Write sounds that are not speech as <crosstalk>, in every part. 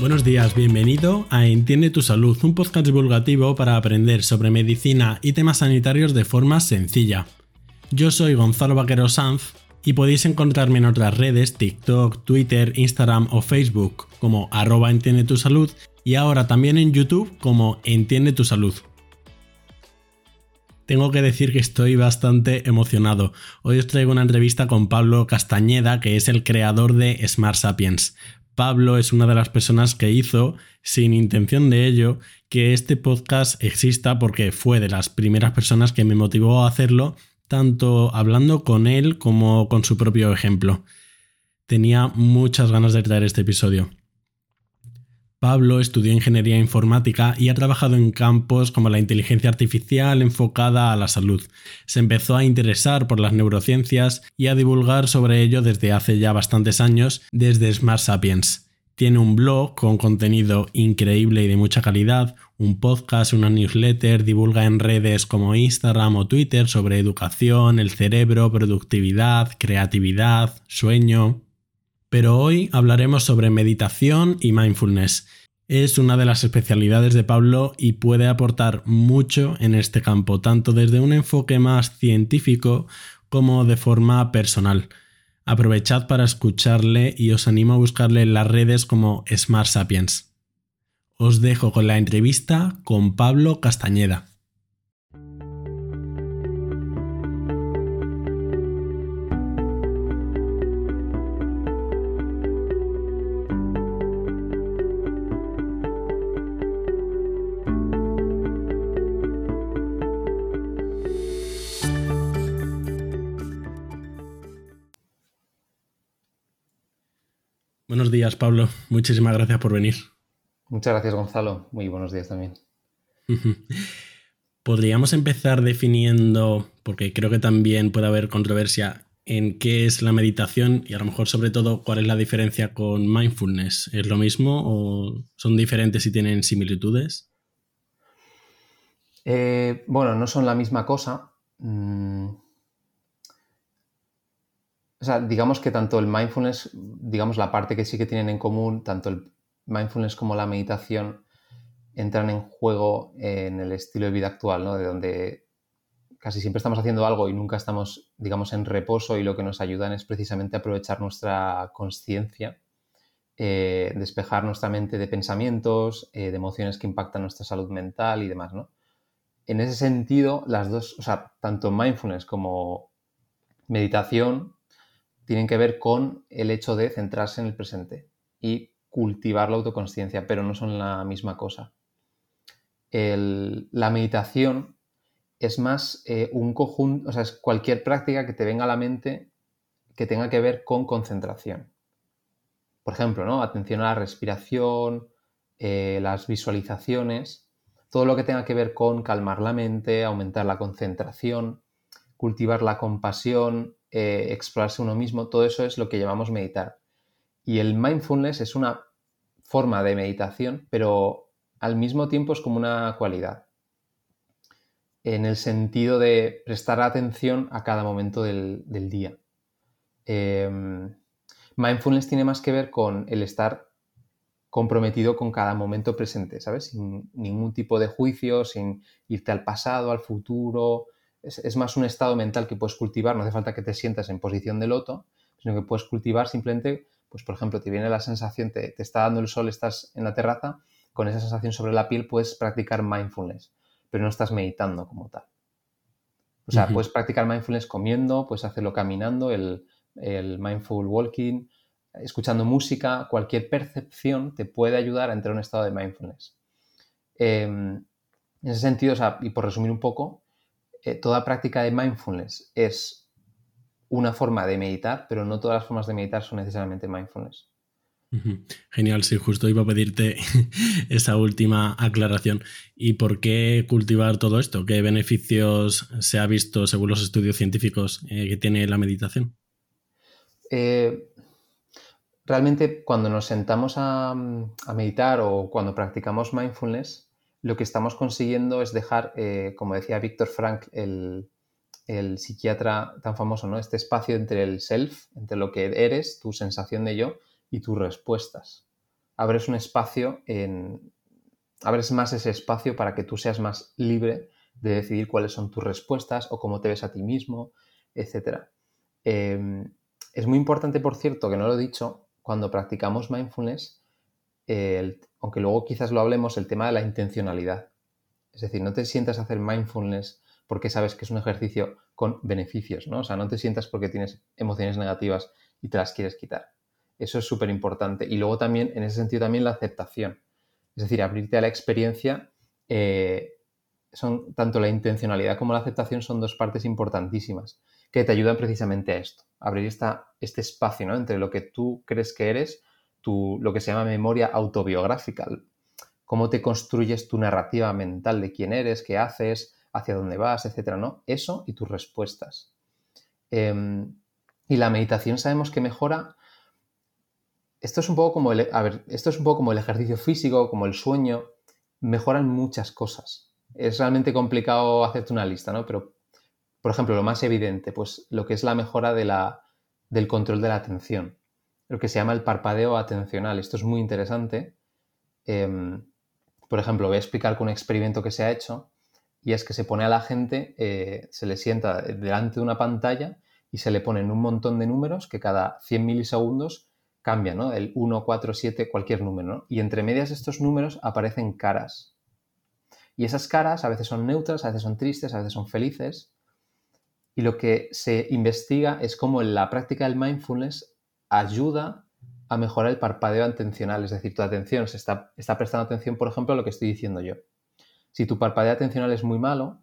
Buenos días, bienvenido a Entiende tu Salud, un podcast divulgativo para aprender sobre medicina y temas sanitarios de forma sencilla. Yo soy Gonzalo Vaquero Sanz y podéis encontrarme en otras redes, TikTok, Twitter, Instagram o Facebook como arroba Entiende tu Salud y ahora también en YouTube como Entiende tu Salud. Tengo que decir que estoy bastante emocionado. Hoy os traigo una entrevista con Pablo Castañeda, que es el creador de Smart Sapiens. Pablo es una de las personas que hizo, sin intención de ello, que este podcast exista porque fue de las primeras personas que me motivó a hacerlo, tanto hablando con él como con su propio ejemplo. Tenía muchas ganas de traer este episodio. Pablo estudió ingeniería informática y ha trabajado en campos como la inteligencia artificial enfocada a la salud. Se empezó a interesar por las neurociencias y a divulgar sobre ello desde hace ya bastantes años desde Smart Sapiens. Tiene un blog con contenido increíble y de mucha calidad, un podcast, una newsletter, divulga en redes como Instagram o Twitter sobre educación, el cerebro, productividad, creatividad, sueño. Pero hoy hablaremos sobre meditación y mindfulness. Es una de las especialidades de Pablo y puede aportar mucho en este campo, tanto desde un enfoque más científico como de forma personal. Aprovechad para escucharle y os animo a buscarle en las redes como Smart Sapiens. Os dejo con la entrevista con Pablo Castañeda. Buenos días, Pablo. Muchísimas gracias por venir. Muchas gracias, Gonzalo. Muy buenos días también. Podríamos empezar definiendo, porque creo que también puede haber controversia, en qué es la meditación y a lo mejor sobre todo cuál es la diferencia con mindfulness. ¿Es lo mismo o son diferentes y tienen similitudes? Eh, bueno, no son la misma cosa. Mm, o sea, digamos que tanto el mindfulness, digamos la parte que sí que tienen en común, tanto el mindfulness como la meditación entran en juego en el estilo de vida actual, ¿no? De donde casi siempre estamos haciendo algo y nunca estamos, digamos, en reposo y lo que nos ayudan es precisamente aprovechar nuestra conciencia, eh, despejar nuestra mente de pensamientos, eh, de emociones que impactan nuestra salud mental y demás, ¿no? En ese sentido, las dos, o sea, tanto mindfulness como meditación tienen que ver con el hecho de centrarse en el presente y cultivar la autoconsciencia, pero no son la misma cosa. la meditación es más eh, un conjunto, o sea, es cualquier práctica que te venga a la mente que tenga que ver con concentración. Por ejemplo, ¿no? Atención a la respiración, eh, las visualizaciones, todo lo que tenga que ver con calmar la mente, aumentar la concentración, cultivar la compasión, eh, explorarse uno mismo, todo eso es lo que llamamos meditar. Y el mindfulness es una forma de meditación, pero al mismo tiempo es como una cualidad, en el sentido de prestar atención a cada momento del, día. Em, mindfulness tiene más que ver con el estar comprometido con cada momento presente, ¿sabes? Sin ningún tipo de juicio, sin irte al pasado, al futuro, es, más un estado mental que puedes cultivar, no hace falta que te sientas en posición de loto, sino que puedes cultivar simplemente, pues por ejemplo, te viene la sensación, te, está dando el sol, estás en la terraza, con esa sensación sobre la piel puedes practicar mindfulness, pero no estás meditando como tal. O sea, puedes practicar mindfulness comiendo, puedes hacerlo caminando, el, mindful walking, escuchando música, cualquier percepción te puede ayudar a entrar en un estado de mindfulness. Em, en ese sentido, o sea, y por resumir un poco, eh, toda práctica de mindfulness es una forma de meditar, pero no todas las formas de meditar son necesariamente mindfulness. Genial, sí, justo iba a pedirte <laughs> esa última aclaración. ¿Y por qué cultivar todo esto? ¿Qué beneficios se ha visto según los estudios científicos eh, que tiene la meditación? Eh, realmente cuando nos sentamos a, meditar o cuando practicamos mindfulness, lo que estamos consiguiendo es dejar, eh, como decía Víctor Frank, el, psiquiatra tan famoso, ¿no? Este espacio entre el self, entre lo que eres, tu sensación de yo, y tus respuestas abres un espacio en... abres más ese espacio para que tú seas más libre de decidir cuáles son tus respuestas o cómo te ves a ti mismo, etc. Em, es muy importante, por cierto, que no lo he dicho, cuando practicamos mindfulness, aunque luego quizás lo hablemos, el tema de la intencionalidad. Es decir, no te sientas a hacer mindfulness porque sabes que es un ejercicio con beneficios, ¿no? O sea, no te sientas porque tienes emociones negativas y te las quieres quitar. Eso es súper importante. Y luego también, en ese sentido, también la aceptación. Es decir, abrirte a la experiencia. Eh, son tanto la intencionalidad como la aceptación son dos partes importantísimas que te ayudan precisamente a esto, abrir esta, este espacio ¿no? entre lo que tú crees que eres, tu, lo que se llama memoria autobiográfica, cómo te construyes tu narrativa mental de quién eres, qué haces, hacia dónde vas, etcétera, ¿no? Eso y tus respuestas. Em, y la meditación sabemos que mejora. Esto es un poco como el, a ver, esto es un poco como el ejercicio físico, como el sueño. Mejoran muchas cosas. Es realmente complicado hacerte una lista, ¿no? Pero, por ejemplo, lo más evidente, pues lo que es la mejora de la, del control de la atención. Lo que se llama el parpadeo atencional. Esto es muy interesante. Em, por ejemplo, voy a explicar con un experimento que se ha hecho y es que se pone a la gente, eh, se le sienta delante de una pantalla y se le ponen un montón de números que cada 100 milisegundos cambian, ¿no? El 1, 4, 7, cualquier número, ¿no? Y entre medias de estos números aparecen caras. Y esas caras a veces son neutras, a veces son tristes, a veces son felices. Y lo que se investiga es cómo la práctica del mindfulness ayuda a mejorar el parpadeo atencional, es decir, tu atención se está, está prestando atención, por ejemplo, a lo que estoy diciendo yo. Si tu parpadeo atencional es muy malo,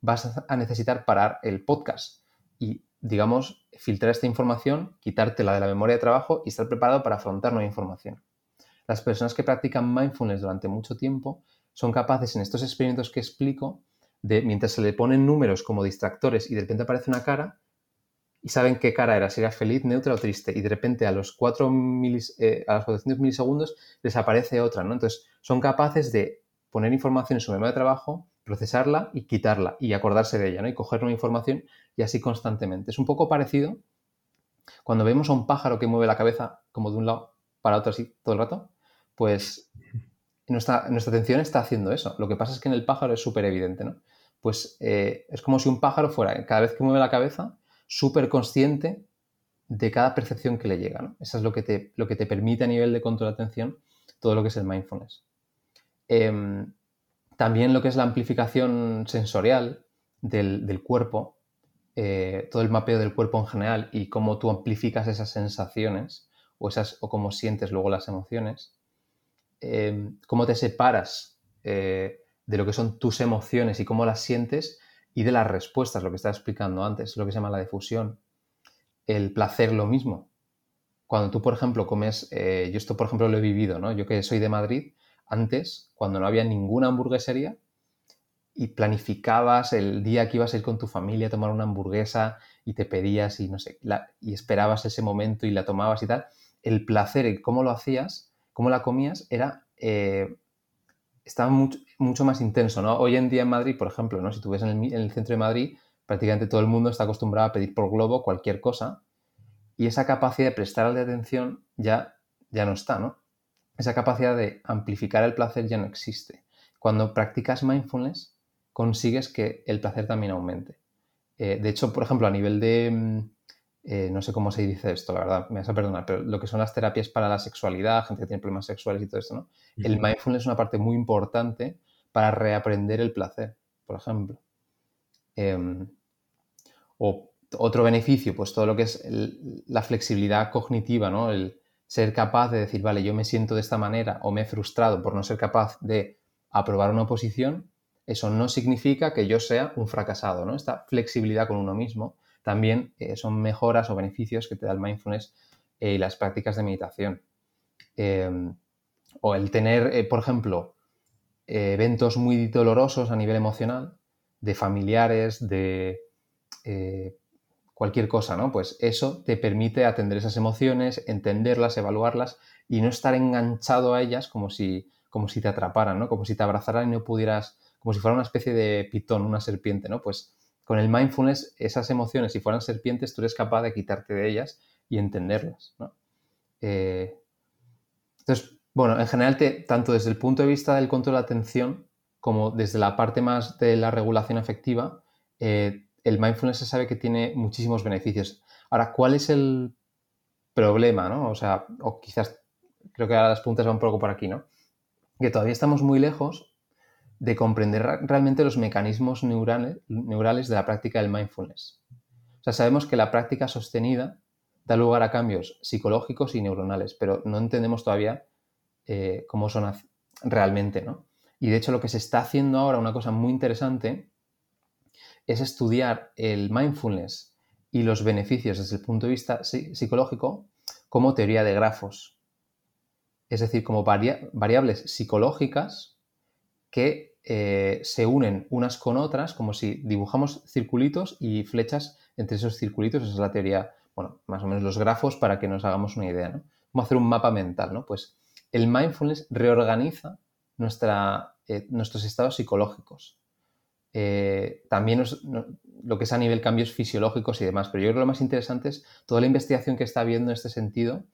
vas a necesitar parar el podcast y, digamos, filtrar esta información, quitártela de la memoria de trabajo y estar preparado para afrontar nueva información. Las personas que practican mindfulness durante mucho tiempo son capaces en estos experimentos que explico de, mientras se le ponen números como distractores y de repente aparece una cara, y saben qué cara era, si era feliz, neutra o triste, y de repente a los 4 eh, a los 400 milisegundos les aparece otra, ¿no? Entonces, son capaces de poner información en su memoria de trabajo, procesarla y quitarla y acordarse de ella, ¿no? Y coger nueva información y así constantemente. Es un poco parecido cuando vemos a un pájaro que mueve la cabeza como de un lado para otro así todo el rato, pues nuestra, nuestra atención está haciendo eso. Lo que pasa es que en el pájaro es súper evidente, ¿no? Pues eh, es como si un pájaro fuera, cada vez que mueve la cabeza, súper consciente de cada percepción que le llega, ¿no? Eso es lo que, te, lo que te permite a nivel de control de atención todo lo que es el mindfulness. Em, también lo que es la amplificación sensorial del, cuerpo, eh, todo el mapeo del cuerpo en general y cómo tú amplificas esas sensaciones o, esas, o cómo sientes luego las emociones, em, cómo te separas eh, de lo que son tus emociones y cómo las sientes y de las respuestas, lo que estaba explicando antes, lo que se llama la difusión. El placer, lo mismo. Cuando tú, por ejemplo, comes, eh, yo esto, por ejemplo, lo he vivido, ¿no? Yo que soy de Madrid, antes, cuando no había ninguna hamburguesería, y planificabas el día que ibas a ir con tu familia a tomar una hamburguesa y te pedías y no sé, y esperabas ese momento y la tomabas y tal, el placer y cómo lo hacías, cómo la comías, era eh, estaba mucho, mucho, más intenso, ¿no? Hoy en día en Madrid, por ejemplo, ¿no? Si tú ves en el, en el centro de Madrid, prácticamente todo el mundo está acostumbrado a pedir por globo cualquier cosa y esa capacidad de prestarle atención ya, ya no está, ¿no? esa capacidad de amplificar el placer ya no existe. Cuando practicas mindfulness, consigues que el placer también aumente. Eh, de hecho, por ejemplo, a nivel de, mm, eh, no sé cómo se dice esto, la verdad, me vas a perdonar, pero lo que son las terapias para la sexualidad, gente que tiene problemas sexuales y todo esto, ¿no? El mindfulness es una parte muy importante para reaprender el placer, por ejemplo. Em, o otro beneficio, pues todo lo que es la flexibilidad cognitiva, ¿no? El, ser capaz de decir, vale, yo me siento de esta manera o me he frustrado por no ser capaz de aprobar una oposición, eso no significa que yo sea un fracasado, ¿no? Esta flexibilidad con uno mismo también eh, son mejoras o beneficios que te da el mindfulness eh, y las prácticas de meditación. Em, o el tener, eh, por ejemplo, eventos muy dolorosos a nivel emocional, de familiares, de cualquier cosa, ¿no? Pues eso te permite atender esas emociones, entenderlas, evaluarlas y no estar enganchado a ellas como si, como si te atraparan, ¿no? Como si te abrazaran y no pudieras, como si fuera una especie de pitón, una serpiente, ¿no? Pues con el mindfulness, esas emociones, si fueran serpientes, tú eres capaz de quitarte de ellas y entenderlas, ¿no? Eh, entonces, Bueno, en general, tanto desde el punto de vista del control de atención como desde la parte más de la regulación afectiva, eh, el mindfulness se sabe que tiene muchísimos beneficios. Ahora, ¿cuál es el problema, no? O sea, o quizás creo que ahora las puntas van un poco por aquí, ¿no? Que todavía estamos muy lejos de comprender realmente los mecanismos neurales, neurales de la práctica del mindfulness. O sea, sabemos que la práctica sostenida da lugar a cambios psicológicos y neuronales, pero no entendemos todavía eh, cómo son realmente, ¿no? Y de hecho lo que se está haciendo ahora, una cosa muy interesante, es estudiar el mindfulness y los beneficios desde el punto de vista psicológico como teoría de grafos. Es decir, como variables psicológicas que eh, se unen unas con otras, como si dibujamos circulitos y flechas entre esos circulitos. Esa es la teoría, bueno, más o menos los grafos para que nos hagamos una idea, ¿no? Hacer un mapa mental, ¿no? Pues el mindfulness reorganiza nuestra, eh, nuestros estados psicológicos. Eh, también lo que es a nivel cambios fisiológicos y demás, pero yo creo que lo más interesante es toda la investigación que está habiendo en este sentido,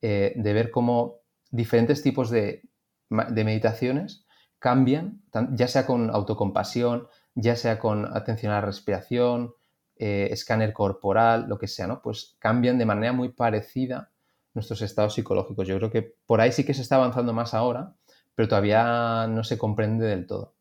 de ver cómo diferentes tipos de, de meditaciones cambian, ya sea con autocompasión, ya sea con atención a la respiración, eh, escáner corporal, lo que sea, ¿no? Pues cambian de manera muy parecida nuestros estados psicológicos. Yo creo que por ahí sí que se está avanzando más ahora, pero todavía no se comprende del todo.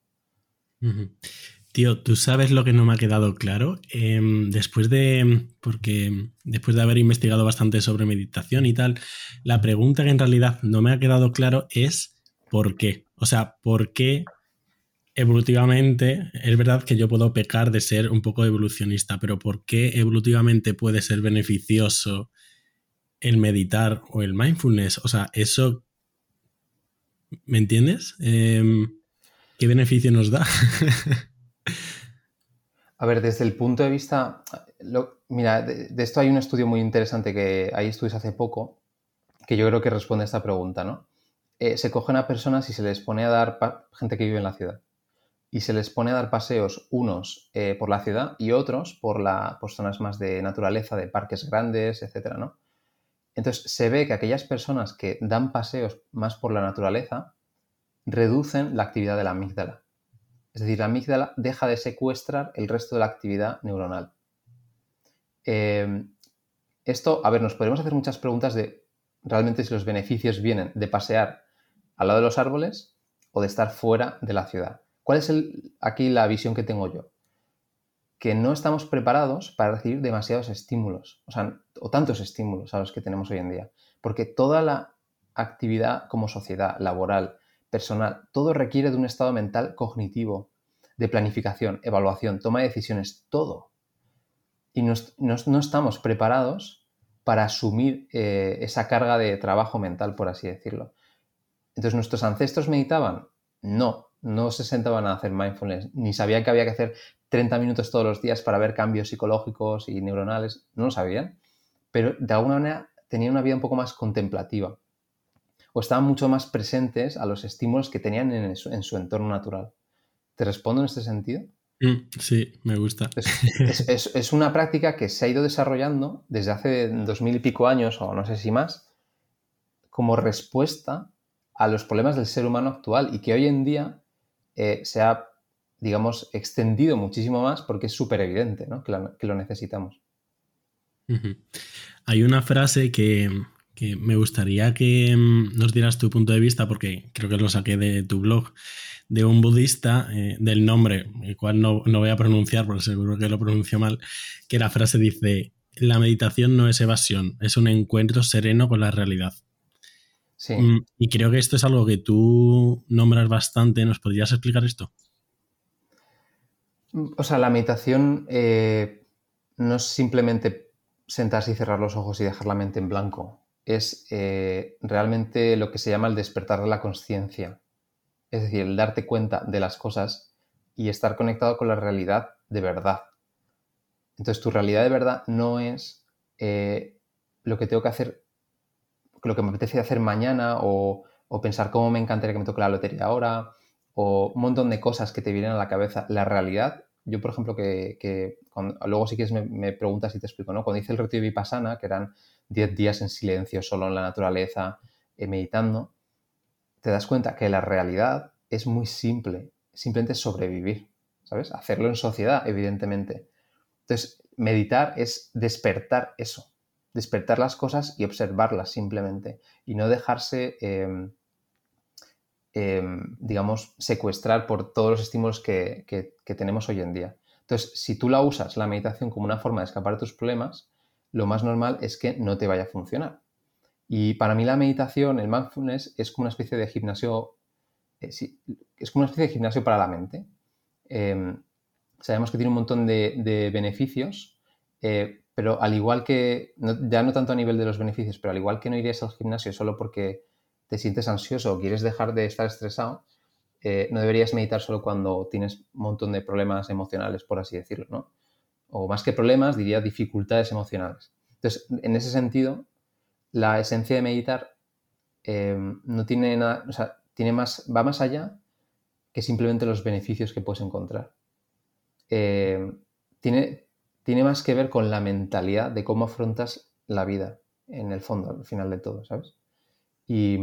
Tío, tú sabes lo que no me ha quedado claro. Em, después de. Porque después de haber investigado bastante sobre meditación y tal, la pregunta que en realidad no me ha quedado claro es ¿por qué? O sea, ¿por qué evolutivamente, es verdad que yo puedo pecar de ser un poco evolucionista, pero ¿por qué evolutivamente puede ser beneficioso el meditar o el mindfulness? O sea, eso, ¿me entiendes? Em, ¿Qué beneficio nos da? <laughs> A ver, desde el punto de vista, mira, de, esto hay un estudio muy interesante que hay estudios hace poco que yo creo que responde a esta pregunta, ¿no? Eh, se cogen a personas y se les pone a dar, gente que vive en la ciudad, y se les pone a dar paseos unos eh, por la ciudad y otros por, la, por zonas más de naturaleza, de parques grandes, etcétera, ¿no? Entonces se ve que aquellas personas que dan paseos más por la naturaleza reducen la actividad de la amígdala. Es decir, la amígdala deja de secuestrar el resto de la actividad neuronal. Eh, esto, a ver, nos podemos hacer muchas preguntas de realmente si los beneficios vienen de pasear al lado de los árboles o de estar fuera de la ciudad. ¿Cuál es aquí la visión que tengo yo? Que no estamos preparados para recibir demasiados estímulos, o sea, o tantos estímulos a los que tenemos hoy en día. Porque toda la actividad como sociedad, laboral, personal, todo requiere de un estado mental cognitivo, de planificación, evaluación, toma de decisiones, todo. Y no, no estamos preparados para asumir eh, esa carga de trabajo mental, por así decirlo. Entonces, ¿nuestros ancestros meditaban? No, no se sentaban a hacer mindfulness, ni sabían que había que hacer 30 minutos todos los días para ver cambios psicológicos y neuronales, no lo sabían, pero de alguna manera tenían una vida un poco más contemplativa o estaban mucho más presentes a los estímulos que tenían en su, en su entorno natural. ¿Te respondo en este sentido? Mm, sí, me gusta. Es, es, una práctica que se ha ido desarrollando desde hace dos mil y pico años, o no sé si más, como respuesta a los problemas del ser humano actual y que hoy en día eh, se ha, digamos, extendido muchísimo más porque es súper evidente ¿no? que, lo necesitamos. Hay una frase que, me gustaría que mm, nos dieras tu punto de vista porque creo que lo saqué de tu blog de un budista eh, del nombre, el cual no, no, voy a pronunciar porque seguro que lo pronuncio mal, que la frase dice, la meditación no es evasión, es un encuentro sereno con la realidad. Mm, y creo que esto es algo que tú nombras bastante. ¿Nos podrías explicar esto? O sea, la meditación eh, no es simplemente sentarse y cerrar los ojos y dejar la mente en blanco. Es eh, realmente lo que se llama el despertar de la conciencia. Es decir, el darte cuenta de las cosas y estar conectado con la realidad de verdad. Entonces, tu realidad de verdad no es eh, lo que tengo que hacer lo que me apetece hacer mañana o, pensar cómo me encantaría que me toque la lotería ahora o un montón de cosas que te vienen a la cabeza. La realidad, yo por ejemplo, que, luego si quieres me, preguntas y te explico, ¿no? Cuando hice el retiro de Vipassana, que eran 10 días en silencio, solo en la naturaleza, eh, meditando, te das cuenta que la realidad es muy simple, simplemente sobrevivir, ¿sabes? Hacerlo en sociedad, evidentemente. Entonces, meditar es despertar eso, despertar las cosas y observarlas simplemente, y no dejarse, em, em, digamos, secuestrar por todos los estímulos que, que tenemos hoy en día. Entonces, si tú la usas, la meditación, como una forma de escapar de tus problemas, lo más normal es que no te vaya a funcionar. Y para mí la meditación, el mindfulness, es como una especie de gimnasio, eh, es como una especie de gimnasio para la mente. Em, sabemos que tiene un montón de, beneficios, eh, pero al igual que, ya no tanto a nivel de los beneficios, pero al igual que no irías al gimnasio solo porque te sientes ansioso o quieres dejar de estar estresado, eh, no deberías meditar solo cuando tienes un montón de problemas emocionales, por así decirlo, ¿no? O más que problemas, diría dificultades emocionales. Entonces, en ese sentido, la esencia de meditar em, no tiene nada, o sea, tiene más, va más allá que simplemente los beneficios que puedes encontrar. Em, tiene, tiene más que ver con la mentalidad de cómo afrontas la vida, en el fondo, al final de todo, ¿sabes? Y,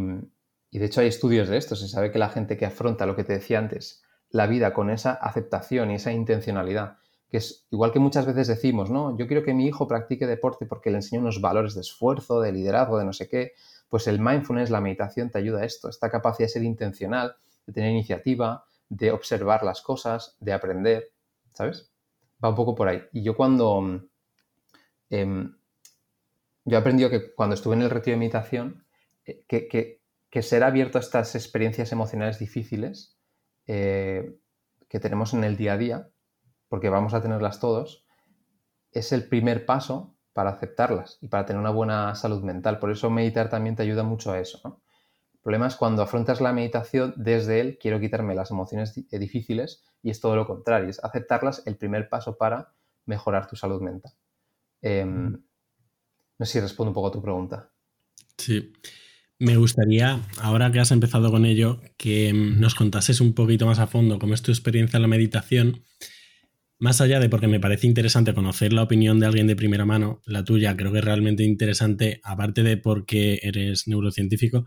y de hecho hay estudios de esto, se sabe que la gente que afronta lo que te decía antes, la vida con esa aceptación y esa intencionalidad, que es igual que muchas veces decimos, ¿no? Yo quiero que mi hijo practique deporte porque le enseño unos valores de esfuerzo, de liderazgo, de no sé qué. Pues el mindfulness, la meditación te ayuda a esto, esta capacidad de ser intencional, de tener iniciativa, de observar las cosas, de aprender, ¿sabes? Va un poco por ahí. Y yo cuando... Em, yo he aprendido que cuando estuve en el retiro de meditación, eh, que, ser abierto a estas experiencias emocionales difíciles eh, que tenemos en el día a día, porque vamos a tenerlas todos, es el primer paso para aceptarlas y para tener una buena salud mental. Por eso meditar también te ayuda mucho a eso. Problema es cuando afrontas la meditación desde él, quiero quitarme las emociones eh, difíciles y es todo lo contrario, es aceptarlas el primer paso para mejorar tu salud mental. Em, no sé si respondo un poco a tu pregunta. Sí. Me gustaría, ahora que has empezado con ello, que nos contases un poquito más a fondo cómo es tu experiencia en la meditación más allá de porque me parece interesante conocer la opinión de alguien de primera mano, la tuya creo que es realmente interesante, aparte de porque eres neurocientífico,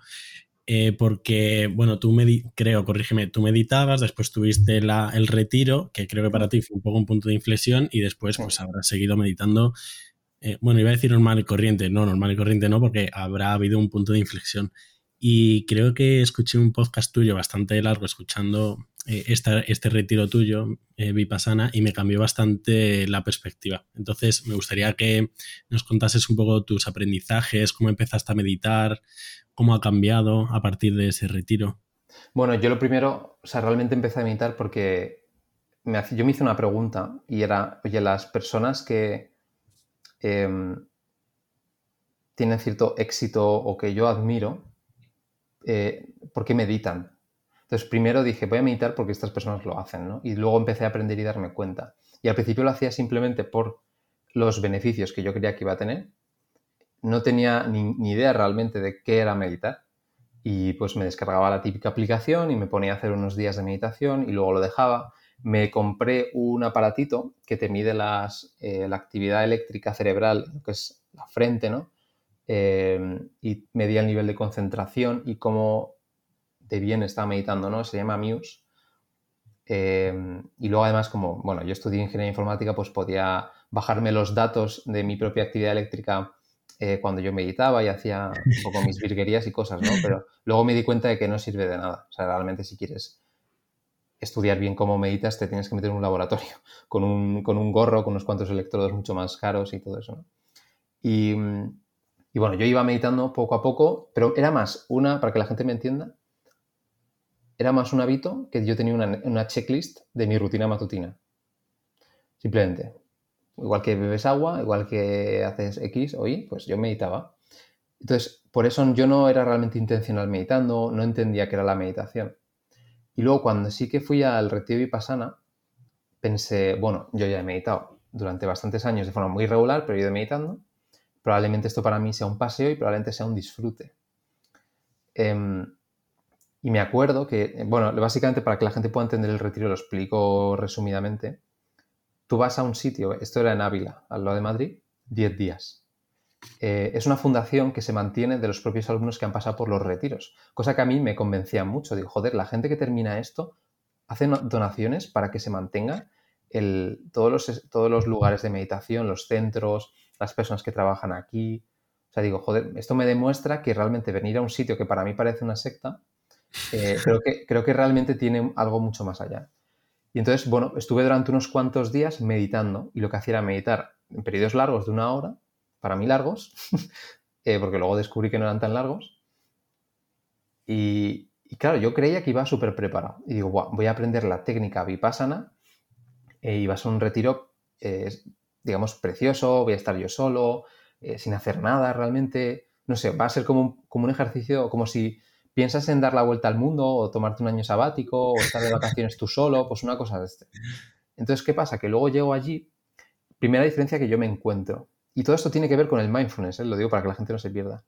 eh, porque, bueno, tú me creo, corrígeme, tú meditabas, después tuviste la, el retiro, que creo que para ti fue un poco un punto de inflexión, y después pues habrás seguido meditando. Eh, bueno, iba a decir normal y corriente, no, normal y corriente no, porque habrá habido un punto de inflexión. Y creo que escuché un podcast tuyo bastante largo escuchando eh, este retiro tuyo, eh, Vipassana, y me cambió bastante la perspectiva. Entonces, me gustaría que nos contases un poco tus aprendizajes, cómo empezaste a meditar, cómo ha cambiado a partir de ese retiro. Bueno, yo lo primero, o sea, realmente empecé a meditar porque me, yo me hice una pregunta y era, oye, las personas que em, tienen cierto éxito o que yo admiro, eh, ¿por qué meditan? Entonces, primero dije, voy a meditar porque estas personas lo hacen, ¿no? Y luego empecé a aprender y darme cuenta. Y al principio lo hacía simplemente por los beneficios que yo creía que iba a tener. No tenía ni, idea realmente de qué era meditar. Y pues me descargaba la típica aplicación y me ponía a hacer unos días de meditación y luego lo dejaba. Me compré un aparatito que te mide eh, la actividad eléctrica cerebral, que es la frente, ¿no? Eh, y medía el nivel de concentración y cómo de bien estaba meditando, ¿no? Se llama Muse. Eh, y luego además, como, bueno, yo estudié ingeniería informática, pues podía bajarme los datos de mi propia actividad eléctrica eh, cuando yo meditaba y hacía un poco mis <laughs> virguerías y cosas, ¿no? Pero luego me di cuenta de que no sirve de nada. O sea, realmente si quieres estudiar bien cómo meditas, te tienes que meter en un laboratorio <laughs> con un, con un gorro, con unos cuantos electrodos mucho más caros y todo eso, ¿no? Y, y bueno, yo iba meditando poco a poco, pero era más una, para que la gente me entienda, era más un hábito que yo tenía una, checklist de mi rutina matutina. Simplemente. Igual que bebes agua, igual que haces X o Y, pues yo meditaba. Entonces, por eso yo no era realmente intencional meditando, no entendía qué era la meditación. Y luego cuando sí que fui al retiro Vipassana, pensé, bueno, yo ya he meditado durante bastantes años de forma muy regular, pero he ido meditando. Probablemente esto para mí sea un paseo y probablemente sea un disfrute. Em, y me acuerdo que, bueno, básicamente para que la gente pueda entender el retiro, lo explico resumidamente. Tú vas a un sitio, esto era en Ávila, al lado de Madrid, 10 días. eh, es una fundación que se mantiene de los propios alumnos que han pasado por los retiros, cosa que a mí me convencía mucho. Digo, joder, la gente que termina esto hace donaciones para que se mantenga el, todos, los, todos los lugares de meditación, los centros, las personas que trabajan aquí. O sea, digo, joder, esto me demuestra que realmente venir a un sitio que para mí parece una secta, eh, creo, que, creo que realmente tiene algo mucho más allá. Y entonces, bueno, estuve durante unos cuantos días meditando y lo que hacía era meditar en periodos largos de una hora, para mí largos, <laughs> eh, porque luego descubrí que no eran tan largos. Y, claro, yo creía que iba súper preparado. Y digo, voy a aprender la técnica vipassana e iba a ser un retiro, eh, digamos, precioso, voy a estar yo solo, eh, sin hacer nada realmente. No sé, va a ser como un, como un ejercicio, como si piensas en dar la vuelta al mundo o tomarte un año sabático o estar de vacaciones tú solo, pues una cosa de este. Entonces, ¿qué pasa? Que luego llego allí, primera diferencia que yo me encuentro, y todo esto tiene que ver con el mindfulness, ¿eh? lo digo para que la gente no se pierda.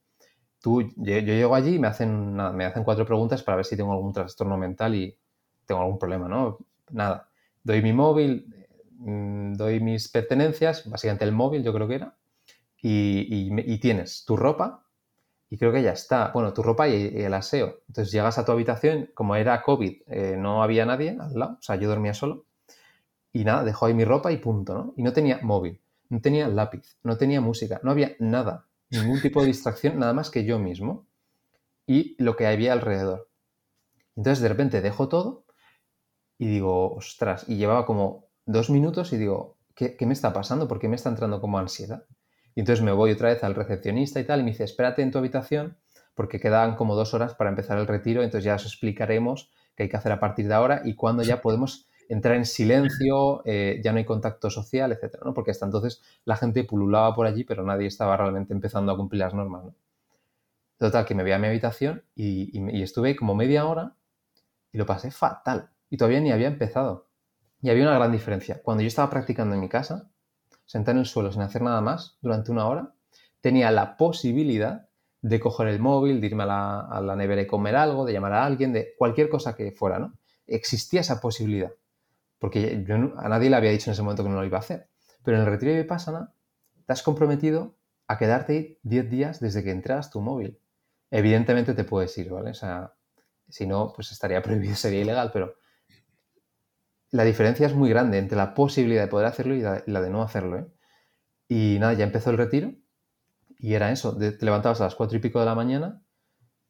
Tú, yo, llego allí y me hacen, me hacen cuatro preguntas para ver si tengo algún trastorno mental y tengo algún problema, ¿no? Nada. Doy mi móvil, mm, doy mis pertenencias, básicamente el móvil yo creo que era, y tienes tu ropa, y creo que ya está. Bueno, tu ropa y, el aseo. Entonces llegas a tu habitación, como era COVID, eh, no había nadie al lado, o sea, yo dormía solo. Y nada, dejo ahí mi ropa y punto, ¿no? Y no tenía móvil, no tenía lápiz, no tenía música, no había nada, ningún <laughs> tipo de distracción, nada más que yo mismo y lo que había alrededor. Entonces de repente dejo todo y digo, ostras, y llevaba como dos minutos y digo, ¿qué, qué me está pasando? ¿Por qué me está entrando como ansiedad? Y entonces me voy otra vez al recepcionista y tal, y me dice, espérate en tu habitación, porque quedan como dos horas para empezar el retiro, entonces ya os explicaremos qué hay que hacer a partir de ahora y cuándo ya podemos entrar en silencio, eh, ya no hay contacto social, etcétera, ¿no? Porque hasta entonces la gente pululaba por allí, pero nadie estaba realmente empezando a cumplir las normas, ¿no? Total, que me voy a mi habitación y, y estuve como media hora y lo pasé fatal. Y todavía ni había empezado. Y había una gran diferencia. Cuando yo estaba practicando en mi casa, sentar en el suelo sin hacer nada más durante una hora, tenía la posibilidad de coger el móvil, de irme a la, nevera y comer algo, de llamar a alguien, de cualquier cosa que fuera, ¿no? Existía esa posibilidad, porque yo a nadie le había dicho en ese momento que no lo iba a hacer. Pero en el retiro de Vipassana te has comprometido a quedarte ahí 10 días desde que entras tu móvil. Evidentemente te puedes ir, ¿vale? O sea, si no, pues estaría <laughs> prohibido, sería ilegal, pero la diferencia es muy grande entre la posibilidad de poder hacerlo y la, de no hacerlo. ¿eh? Y nada, ya empezó el retiro y era eso, te levantabas a las cuatro y pico de la mañana,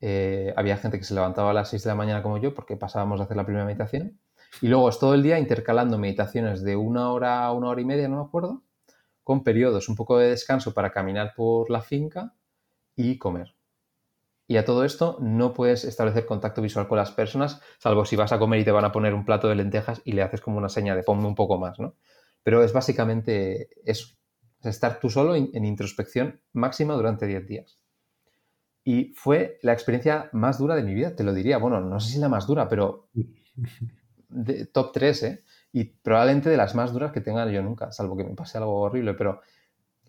eh, había gente que se levantaba a las seis de la mañana como yo porque pasábamos de hacer la primera meditación y luego es todo el día intercalando meditaciones de una hora a una hora y media, no me acuerdo, con periodos, un poco de descanso para caminar por la finca y comer. Y a todo esto no puedes establecer contacto visual con las personas, salvo si vas a comer y te van a poner un plato de lentejas y le haces como una seña de ponme un poco más, ¿no? Pero es básicamente eso, estar tú solo en, introspección máxima durante 10 días. Y fue la experiencia más dura de mi vida, te lo diría. Bueno, no sé si la más dura, pero <laughs> de, top 3, ¿eh? Y probablemente de las más duras que tenga yo nunca, salvo que me pase algo horrible, pero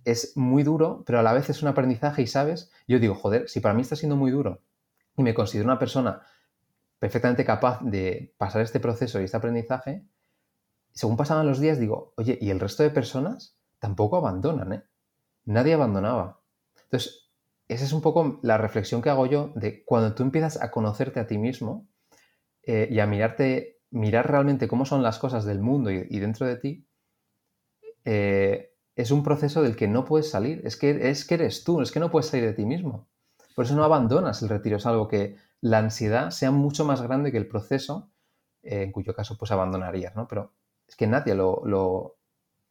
es muy duro, pero a la vez es un aprendizaje y sabes, yo digo, joder, si para mí está siendo muy duro y me considero una persona perfectamente capaz de pasar este proceso y este aprendizaje, según pasaban los días digo, oye, ¿y el resto de personas tampoco abandonan? ¿eh? Nadie abandonaba. Entonces, esa es un poco la reflexión que hago yo de cuando tú empiezas a conocerte a ti mismo eh, y a mirarte, mirar realmente cómo son las cosas del mundo y, dentro de ti, eh, es un proceso del que no puedes salir. Es que, es que eres tú, es que no puedes salir de ti mismo. Por eso no abandonas el retiro. Es algo que la ansiedad sea mucho más grande que el proceso, eh, en cuyo caso pues abandonarías, ¿no? Pero es que nadie lo,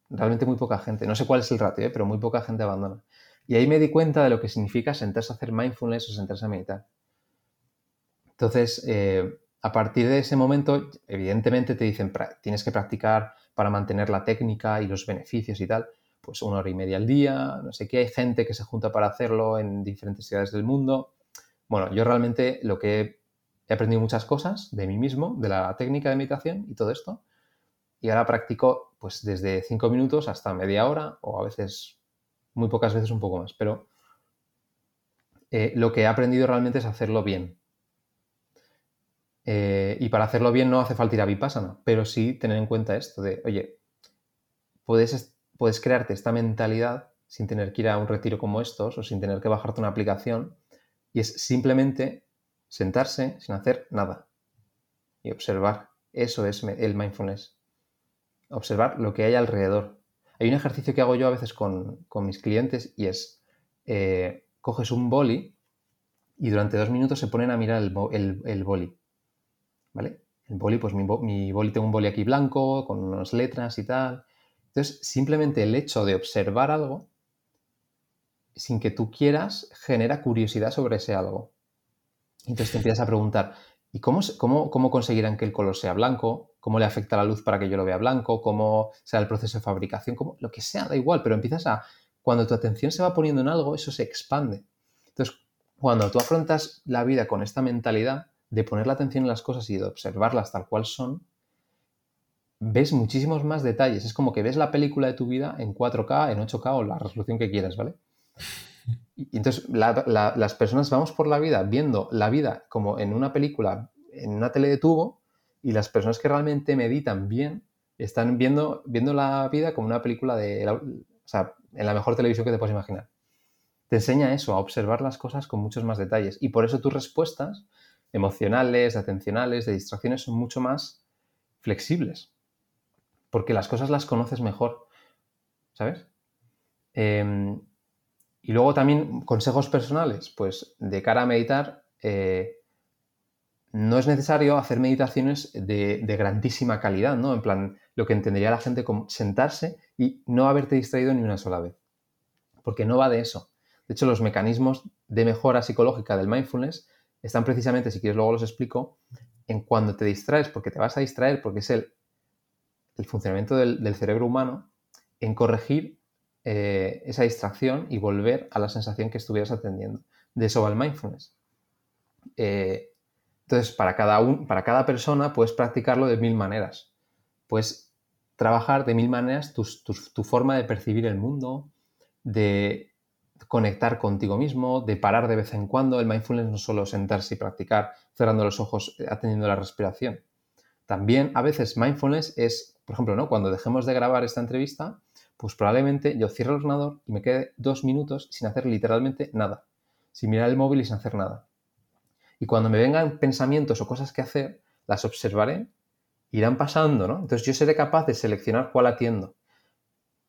Realmente muy poca gente. No sé cuál es el ratio, ¿eh? pero muy poca gente abandona. Y ahí me di cuenta de lo que significa sentarse a hacer mindfulness o sentarse a meditar. Entonces, eh, a partir de ese momento, evidentemente te dicen, tienes que practicar para mantener la técnica y los beneficios y tal pues una hora y media al día, no sé qué, hay gente que se junta para hacerlo en diferentes ciudades del mundo. Bueno, yo realmente lo que he, aprendido muchas cosas de mí mismo, de la técnica de meditación y todo esto, y ahora practico pues desde cinco minutos hasta media hora o a veces, muy pocas veces un poco más, pero eh, lo que he aprendido realmente es hacerlo bien. Eh, y para hacerlo bien no hace falta ir a Vipassana, pero sí tener en cuenta esto de, oye, puedes puedes crearte esta mentalidad sin tener que ir a un retiro como estos o sin tener que bajarte una aplicación y es simplemente sentarse sin hacer nada y observar. Eso es el mindfulness. Observar lo que hay alrededor. Hay un ejercicio que hago yo a veces con, mis clientes y es, eh, coges un boli y durante dos minutos se ponen a mirar el, el, boli. ¿Vale? El boli, pues mi, mi, boli, tengo un boli aquí blanco, con unas letras y tal. Entonces, simplemente el hecho de observar algo, sin que tú quieras, genera curiosidad sobre ese algo. Entonces te empiezas a preguntar, ¿y cómo, cómo, cómo conseguirán que el color sea blanco? ¿Cómo le afecta la luz para que yo lo vea blanco? ¿Cómo será el proceso de fabricación? ¿Cómo? Lo que sea, da igual, pero empiezas a... Cuando tu atención se va poniendo en algo, eso se expande. Entonces, cuando tú afrontas la vida con esta mentalidad de poner la atención en las cosas y de observarlas tal cual son, ves muchísimos más detalles. Es como que ves la película de tu vida en 4K, en 8K o la resolución que quieras, ¿vale? Y entonces las personas vamos por la vida viendo la vida como en una película, en una tele de tubo, y las personas que realmente meditan bien están viendo, viendo la vida como una película de, o sea, en la mejor televisión que te puedes imaginar. Te enseña eso, a observar las cosas con muchos más detalles. Y por eso tus respuestas emocionales, atencionales, de distracciones son mucho más flexibles. Porque las cosas las conoces mejor. ¿Sabes? Em, y luego también consejos personales, pues de cara a meditar, eh, no es necesario hacer meditaciones de, grandísima calidad, ¿no? En plan, lo que entendería la gente como sentarse y no haberte distraído ni una sola vez. Porque no va de eso. De hecho, los mecanismos de mejora psicológica del mindfulness están precisamente, si quieres luego los explico, en cuando te distraes, porque te vas a distraer, porque es el, el funcionamiento del cerebro humano, en corregir eh, esa distracción y volver a la sensación que estuvieras atendiendo. De eso va el mindfulness. Eh, entonces, para cada, para cada persona puedes practicarlo de mil maneras. Puedes trabajar de mil maneras tu, forma de percibir el mundo, de conectar contigo mismo, de parar de vez en cuando. El mindfulness no solo sentarse y practicar cerrando los ojos, atendiendo la respiración. También a veces mindfulness es, por ejemplo, ¿no? cuando dejemos de grabar esta entrevista, pues probablemente yo cierre el ordenador y me quede dos minutos sin hacer literalmente nada, sin mirar el móvil y sin hacer nada. Y cuando me vengan pensamientos o cosas que hacer, las observaré, irán pasando, ¿no? Entonces yo seré capaz de seleccionar cuál atiendo.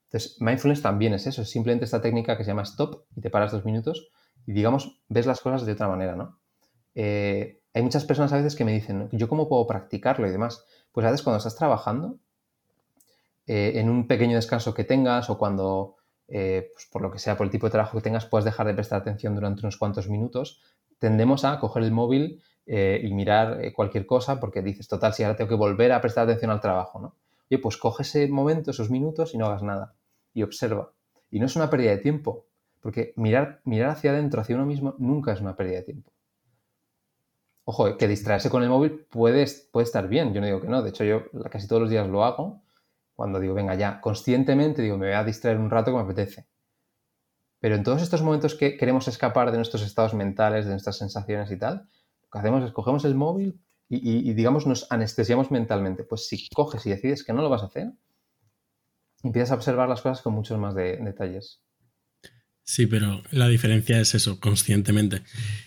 Entonces, mindfulness también es eso, es simplemente esta técnica que se llama stop y te paras dos minutos y digamos, ves las cosas de otra manera, ¿no? Eh, hay muchas personas a veces que me dicen, ¿yo cómo puedo practicarlo y demás? Pues a veces cuando estás trabajando, eh, en un pequeño descanso que tengas o cuando, eh, pues por lo que sea, por el tipo de trabajo que tengas, puedes dejar de prestar atención durante unos cuantos minutos, tendemos a coger el móvil eh, y mirar cualquier cosa porque dices, total, si ahora tengo que volver a prestar atención al trabajo, ¿no? Oye, pues coge ese momento, esos minutos y no hagas nada y observa. Y no es una pérdida de tiempo, porque mirar, mirar hacia adentro, hacia uno mismo, nunca es una pérdida de tiempo. Ojo, que distraerse con el móvil puede, puede estar bien, yo no digo que no, de hecho yo casi todos los días lo hago, cuando digo, venga, ya, conscientemente digo, me voy a distraer un rato que me apetece. Pero en todos estos momentos que queremos escapar de nuestros estados mentales, de nuestras sensaciones y tal, lo que hacemos es cogemos el móvil y, digamos, nos anestesiamos mentalmente. Pues si coges y decides que no lo vas a hacer, empiezas a observar las cosas con muchos más detalles. Sí, pero la diferencia es eso, conscientemente.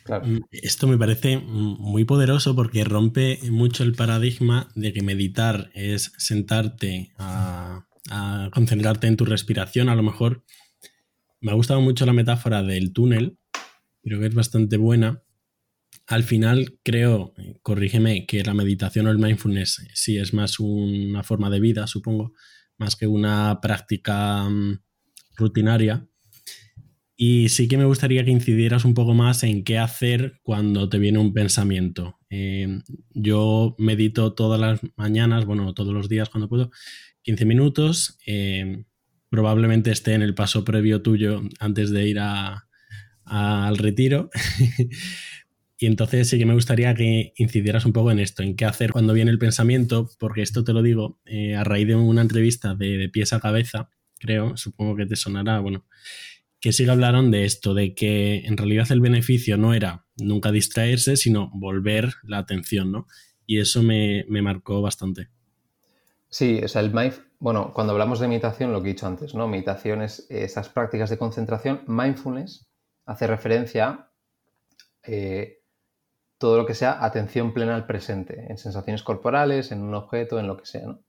Mm, esto me parece muy poderoso porque rompe mucho el paradigma de que meditar es sentarte a, concentrarte en tu respiración. A lo mejor me ha gustado mucho la metáfora del túnel, creo que es bastante buena. Al final creo, corrígeme, que la meditación o el mindfulness sí es más una forma de vida, supongo, más que una práctica mm, rutinaria y sí que me gustaría que incidieras un poco más en qué hacer cuando te viene un pensamiento. Eh, yo medito todas las mañanas, bueno, todos los días cuando puedo, 15 minutos. Eh, probablemente esté en el paso previo tuyo antes de ir al retiro. <laughs> y entonces sí que me gustaría que incidieras un poco en esto, en qué hacer cuando viene el pensamiento, porque esto te lo digo eh, a raíz de una entrevista de, de pies a cabeza, creo, supongo que te sonará, bueno que sí que hablaron de esto, de que en realidad el beneficio no era nunca distraerse, sino volver la atención, ¿no? Y eso me, marcó bastante. Sí, o sea, el bueno, cuando hablamos de meditación, lo que he dicho antes, ¿no? Meditación es esas prácticas de concentración. Mindfulness hace referencia a eh, todo lo que sea atención plena al presente, en sensaciones corporales, en un objeto, en lo que sea, ¿no?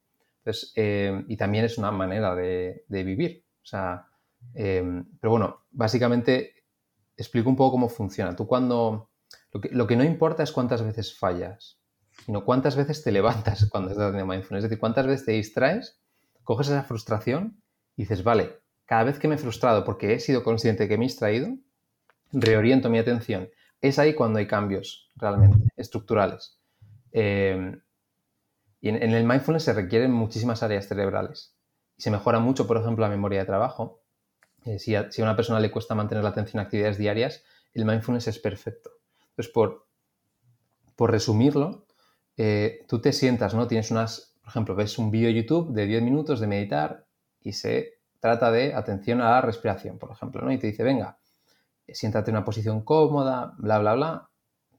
Eh, y también es una manera de, vivir. O sea, eh, pero bueno, básicamente explico un poco cómo funciona. Tú cuando... Lo que, no importa es cuántas veces fallas, sino cuántas veces te levantas <laughs> cuando estás haciendo mindfulness. Es decir, cuántas veces te distraes, coges esa frustración y dices, vale, cada vez que me he frustrado porque he sido consciente que me he distraído, reoriento mi atención. Es ahí cuando hay cambios realmente estructurales. Eh, y en, el mindfulness se requieren muchísimas áreas cerebrales. Y se mejora mucho, por ejemplo, la memoria de trabajo. Eh, si, a, una persona le cuesta mantener la atención en actividades diarias, el mindfulness es perfecto. Entonces, por, por resumirlo, eh, tú te sientas, ¿no? Tienes unas, por ejemplo, ves un vídeo YouTube de 10 minutos de meditar y se trata de atención a la respiración, por ejemplo, ¿no? Y te dice, venga, siéntate en una posición cómoda, bla, bla, bla,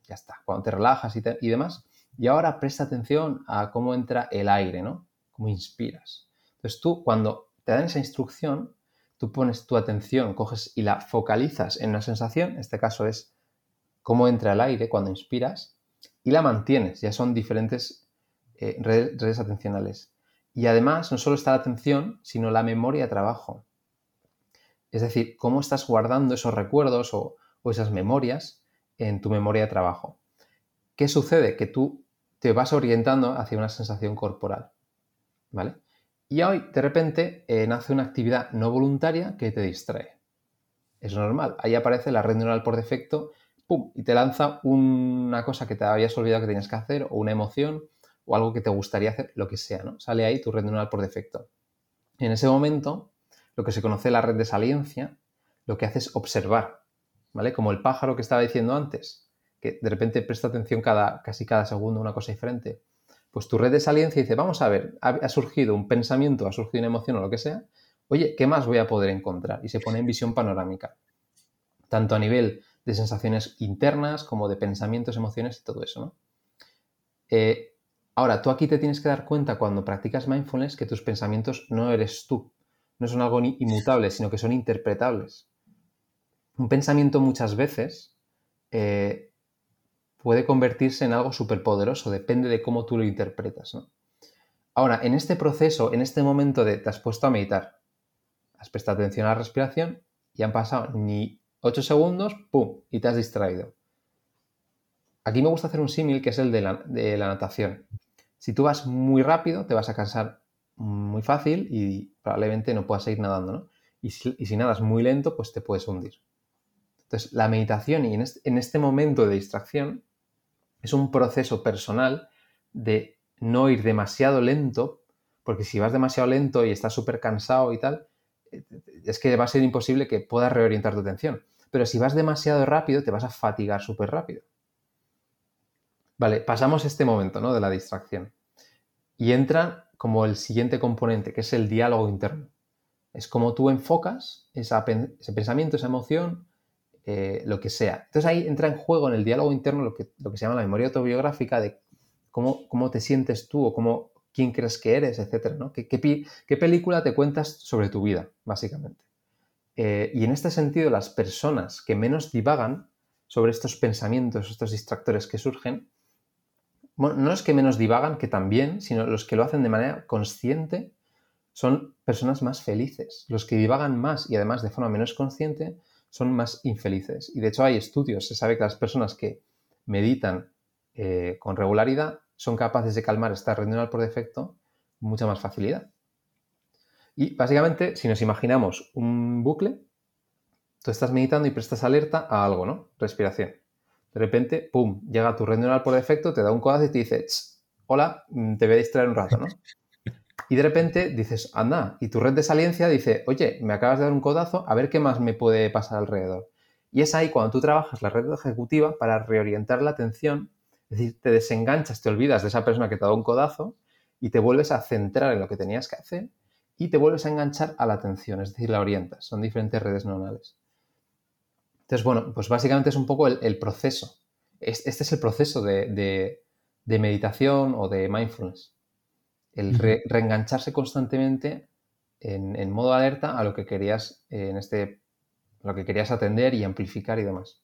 ya está, cuando te relajas y, y demás. Y ahora presta atención a cómo entra el aire, ¿no? Cómo inspiras. Entonces tú, cuando te dan esa instrucción, tú pones tu atención, coges y la focalizas en una sensación, en este caso es cómo entra el aire cuando inspiras, y la mantienes. Ya son diferentes eh, redes, atencionales. Y además, no solo está la atención, sino la memoria de trabajo. Es decir, cómo estás guardando esos recuerdos o, esas memorias en tu memoria de trabajo. ¿Qué sucede? Que tú te vas orientando hacia una sensación corporal. ¿Vale? Y hoy, de repente, eh, nace una actividad no voluntaria que te distrae. Es normal. Ahí aparece la red neural por defecto ¡pum! y te lanza una cosa que te habías olvidado que tenías que hacer, o una emoción, o algo que te gustaría hacer, lo que sea, ¿no? Sale ahí tu red neural por defecto. En ese momento, lo que se conoce la red de saliencia, lo que hace es observar, ¿vale? Como el pájaro que estaba diciendo antes, que de repente presta atención cada, casi cada segundo a una cosa diferente. Pues tu red de saliencia dice, vamos a ver, ha surgido un pensamiento, ha surgido una emoción o lo que sea, oye, ¿qué más voy a poder encontrar? Y se pone en visión panorámica, tanto a nivel de sensaciones internas, como de pensamientos, emociones y todo eso, ¿no? Eh, ahora, tú aquí te tienes que dar cuenta cuando practicas mindfulness que tus pensamientos no eres tú, no son algo inmutable, sino que son interpretables. Un pensamiento muchas veces eh, puede convertirse en algo superpoderoso, depende de cómo tú lo interpretas, ¿no? Ahora, en este proceso, en este momento de te has puesto a meditar, has prestado atención a la respiración y han pasado ni 8 segundos, ¡pum! y te has distraído. Aquí me gusta hacer un símil que es el de la, natación. Si tú vas muy rápido, te vas a cansar muy fácil y probablemente no puedas seguir nadando, ¿no? Y si, nadas muy lento, pues te puedes hundir. Entonces, la meditación y en este, en este momento de distracción es un proceso personal de no ir demasiado lento, porque si vas demasiado lento y estás súper cansado y tal, eh, es que va a ser imposible que puedas reorientar tu atención. Pero si vas demasiado rápido, te vas a fatigar súper rápido. Vale, pasamos este momento ¿no? de la distracción. Y entra como el siguiente componente, que es el diálogo interno. Es como tú enfocas ese pensamiento, esa emoción, eh, lo que sea. Entonces ahí entra en juego en el diálogo interno lo que, lo que se llama la memoria autobiográfica de cómo, cómo te sientes tú o cómo, quién crees que eres, etcétera. ¿no? ¿Qué, qué película te cuentas sobre tu vida, básicamente? Eh, y en este sentido, las personas que menos divagan sobre estos pensamientos, estos distractores que surgen, bueno, no es que menos divagan, que también, sino los que lo hacen de manera consciente son personas más felices. Los que divagan más y además de forma menos consciente son más infelices. Y de hecho hay estudios, se sabe que las personas que meditan eh, con regularidad son capaces de calmar esta red por defecto con mucha más facilidad. Y básicamente, si nos imaginamos un bucle, tú estás meditando y prestas alerta a algo, ¿no? Respiración. De repente, ¡pum!, llega tu red por defecto, te da un codazo y te dice, hola, mm, te voy a distraer un rato, ¿no? <laughs> Y de repente dices, anda, y tu red de saliencia dice, oye, me acabas de dar un codazo, a ver qué más me puede pasar alrededor. Y es ahí cuando tú trabajas la red ejecutiva para reorientar la atención, es decir, te desenganchas, te olvidas de esa persona que te ha dado un codazo y te vuelves a centrar en lo que tenías que hacer y te vuelves a enganchar a la atención, es decir, la orientas. Son diferentes redes neuronales. Entonces, bueno, pues básicamente es un poco el, proceso. Este es el proceso de, meditación o de mindfulness. El reengancharse constantemente en, modo alerta a lo que querías en este lo que querías atender y amplificar y demás.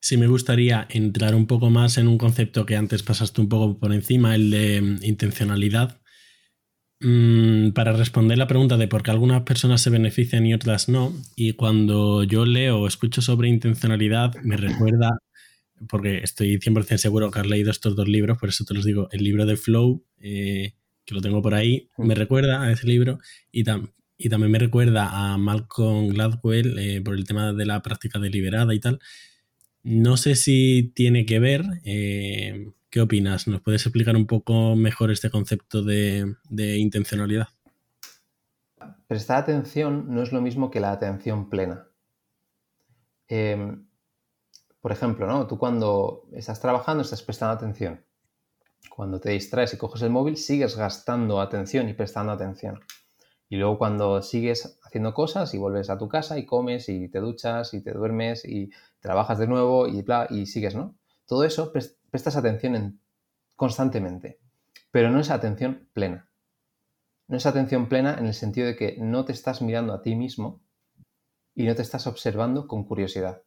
Sí, me gustaría entrar un poco más en un concepto que antes pasaste un poco por encima, el de mm, intencionalidad. Mm, para responder la pregunta de por qué algunas personas se benefician y otras no, y cuando yo leo o escucho sobre intencionalidad, me recuerda, porque estoy 100% seguro que has leído estos dos libros, por eso te los digo, el libro de Flow, eh, que lo tengo por ahí, mm. me recuerda a ese libro, y, y también me recuerda a Malcolm Gladwell eh, por el tema de la práctica deliberada y tal. No sé si tiene que ver. Eh, ¿Qué opinas? ¿Nos puedes explicar un poco mejor este concepto de, intencionalidad? Prestar atención no es lo mismo que la atención plena. Em, por ejemplo, ¿no? Tú cuando estás trabajando estás prestando atención. Cuando te distraes y coges el móvil, sigues gastando atención y prestando atención. Y luego cuando sigues haciendo cosas y vuelves a tu casa y comes y te duchas y te duermes y trabajas de nuevo y, bla, y sigues, ¿no? Todo eso prestas atención constantemente, pero no es atención plena. No es atención plena en el sentido de que no te estás mirando a ti mismo y no te estás observando con curiosidad.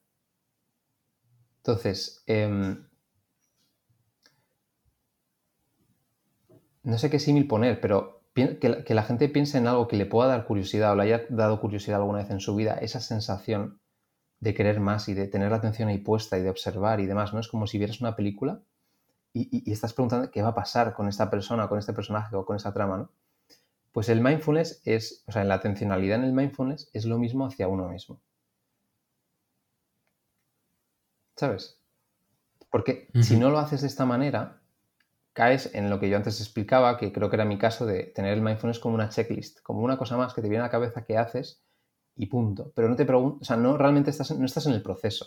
Entonces, em, no sé qué símil poner, pero que la, gente piense en algo que le pueda dar curiosidad o le haya dado curiosidad alguna vez en su vida, esa sensación de querer más y de tener la atención ahí puesta y de observar y demás, ¿no? Es como si vieras una película y, estás preguntando qué va a pasar con esta persona, con este personaje o con esa trama, ¿no? Pues el mindfulness es, o sea, la atencionalidad en el mindfulness es lo mismo hacia uno mismo. ¿Sabes? Porque si no lo haces de esta manera, caes en lo que yo antes explicaba, que creo que era mi caso de tener el mindfulness como una checklist, como una cosa más que te viene a la cabeza que haces y punto. Pero no te pregunto, o sea, no realmente estás, no estás en el proceso.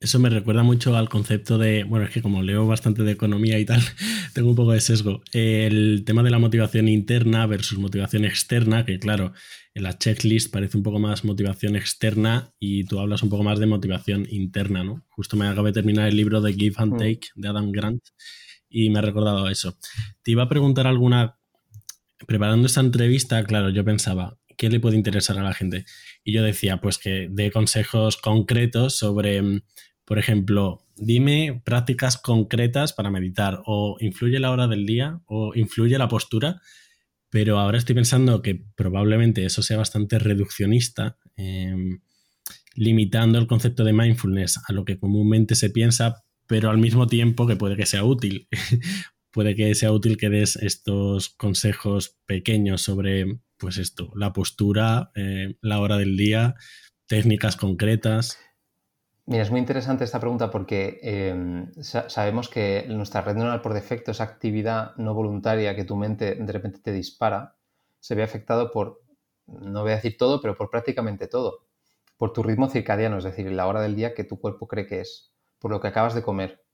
Eso me recuerda mucho al concepto de, bueno, es que como leo bastante de economía y tal, <laughs> tengo un poco de sesgo. El tema de la motivación interna versus motivación externa, que claro, en la checklist parece un poco más motivación externa y tú hablas un poco más de motivación interna, ¿no? Justo me acabo de terminar el libro de Give and mm. Take de Adam Grant y me ha recordado eso. Te iba a preguntar alguna, preparando esta entrevista, claro, yo pensaba, ¿qué le puede interesar a la gente? Y yo decía, pues que dé consejos concretos sobre por ejemplo, dime prácticas concretas para meditar o influye la hora del día o influye la postura, pero ahora estoy pensando que probablemente eso sea bastante reduccionista, em, limitando el concepto de mindfulness a lo que comúnmente se piensa, pero al mismo tiempo que puede que sea útil. <laughs> puede que sea útil que des estos consejos pequeños sobre, pues esto, la postura, eh, la hora del día, técnicas concretas. Mira, es muy interesante esta pregunta porque em, sabemos que nuestra red neuronal por defecto, esa actividad no voluntaria que tu mente de repente te dispara, se ve afectado por, no voy a decir todo, pero por prácticamente todo. Por tu ritmo circadiano, es decir, la hora del día que tu cuerpo cree que es, por lo que acabas de comer,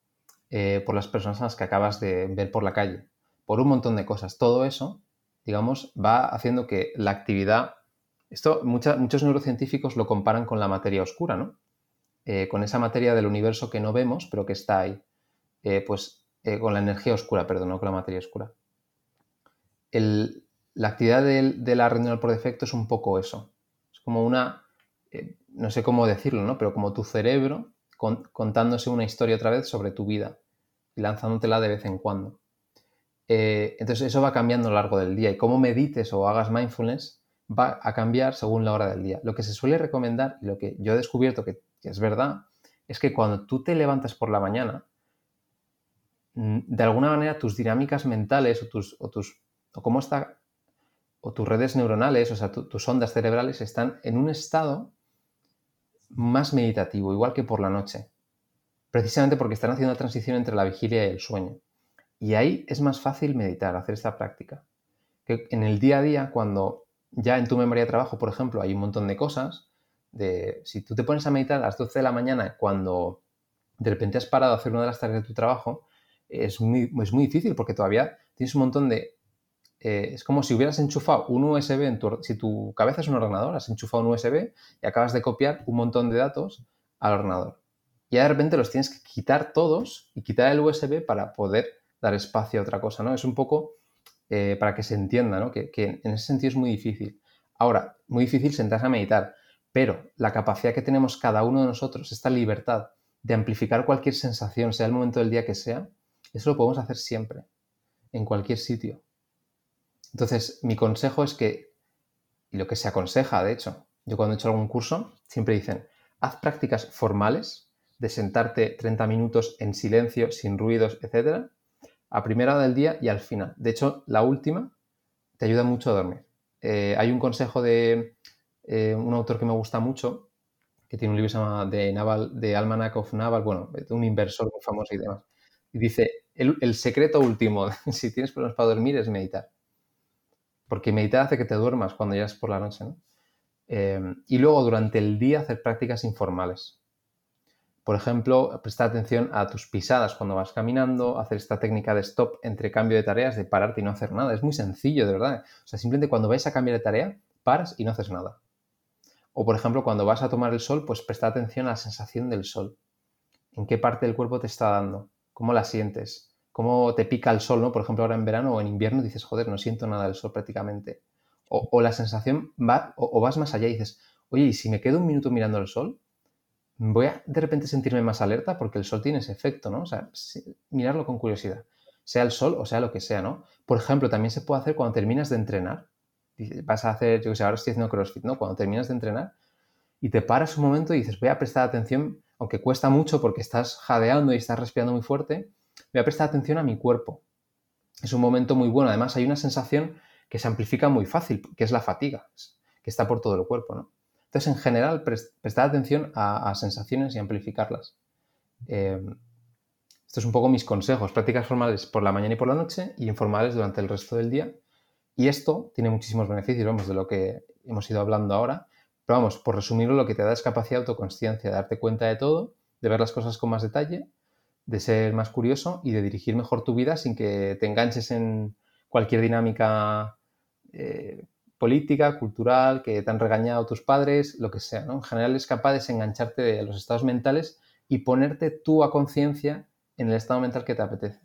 eh, por las personas a las que acabas de ver por la calle, por un montón de cosas. Todo eso, digamos, va haciendo que la actividad, esto muchos neurocientíficos lo comparan con la materia oscura, ¿no? Eh, con esa materia del universo que no vemos, pero que está ahí. Eh, pues eh, con la energía oscura, perdón, no con la materia oscura. la actividad de, la red por defecto es un poco eso. Es como una, no sé cómo decirlo, ¿no? Pero como tu cerebro contándose una historia otra vez sobre tu vida y lanzándotela de vez en cuando. Entonces eso va cambiando a lo largo del día y cómo medites o hagas mindfulness va a cambiar según la hora del día. Lo que se suele recomendar y lo que yo he descubierto que que es verdad, es que cuando tú te levantas por la mañana, mm, de alguna manera tus dinámicas mentales o tus, o tus, o cómo está, o tus redes neuronales, o sea, tus ondas cerebrales están en un estado más meditativo, igual que por la noche. Precisamente porque están haciendo la transición entre la vigilia y el sueño. Y ahí es más fácil meditar, hacer esta práctica. Que en el día a día, cuando ya en tu memoria de trabajo, por ejemplo, hay un montón de cosas, de si tú te pones a meditar a las 12 de la mañana cuando de repente has parado a hacer una de las tareas de tu trabajo, es muy, es muy difícil porque todavía tienes un montón de... Eh, es como si hubieras enchufado un USB en tu... Si tu cabeza es un ordenador, has enchufado un USB y acabas de copiar un montón de datos al ordenador. Y de repente los tienes que quitar todos y quitar el USB para poder dar espacio a otra cosa, ¿no? Es un poco eh, para que se entienda, ¿no? Que, que, en ese sentido es muy difícil. Ahora, muy difícil sentarse a meditar, pero la capacidad que tenemos cada uno de nosotros, esta libertad de amplificar cualquier sensación, sea el momento del día que sea, eso lo podemos hacer siempre, en cualquier sitio. Entonces, mi consejo es que, y lo que se aconseja, de hecho, yo cuando he hecho algún curso, siempre dicen, haz prácticas formales de sentarte 30 minutos en silencio, sin ruidos, etcétera, a primera hora del día y al final. De hecho, la última te ayuda mucho a dormir. Eh, hay un consejo de eh, un autor que me gusta mucho, que tiene un libro que se llama de, Naval, Almanac of Naval, bueno, un inversor muy famoso y demás. Y dice, el, el secreto último, <laughs> si tienes problemas para dormir, es meditar. Porque meditar hace que te duermas cuando ya es por la noche, ¿no? Eh, y luego durante el día hacer prácticas informales. Por ejemplo, prestar atención a tus pisadas cuando vas caminando, hacer esta técnica de stop entre cambio de tareas, de pararte y no hacer nada. Es muy sencillo, de verdad. O sea, simplemente cuando vais a cambiar de tarea, paras y no haces nada. O, por ejemplo, cuando vas a tomar el sol, pues presta atención a la sensación del sol. ¿En qué parte del cuerpo te está dando? ¿Cómo la sientes? ¿Cómo te pica el sol, no? Por ejemplo, ahora en verano o en invierno dices, joder, no siento nada del sol prácticamente. O, la sensación va, o, vas más allá y dices, oye, ¿y si me quedo un minuto mirando el sol? Voy a de repente sentirme más alerta porque el sol tiene ese efecto, ¿no? O sea, mirarlo con curiosidad. Sea el sol o sea lo que sea, ¿no? Por ejemplo, también se puede hacer cuando terminas de entrenar. Vas a hacer, yo que sé, ahora estoy haciendo CrossFit, ¿no? Cuando terminas de entrenar y te paras un momento y dices, voy a prestar atención, aunque cuesta mucho porque estás jadeando y estás respirando muy fuerte, voy a prestar atención a mi cuerpo. Es un momento muy bueno. Además, hay una sensación que se amplifica muy fácil, que es la fatiga, que está por todo el cuerpo, ¿no? Entonces, en general, prestar atención a, sensaciones y amplificarlas. Eh, esto es un poco mis consejos, prácticas formales por la mañana y por la noche y informales durante el resto del día. Y esto tiene muchísimos beneficios, vamos, de lo que hemos ido hablando ahora. Pero vamos, por resumirlo, lo que te da es capacidad de autoconsciencia, de darte cuenta de todo, de ver las cosas con más detalle, de ser más curioso y de dirigir mejor tu vida sin que te enganches en cualquier dinámica eh, política, cultural, que te han regañado tus padres, lo que sea, ¿no? En general es capaz de desengancharte de los estados mentales y ponerte tú a conciencia en el estado mental que te apetece.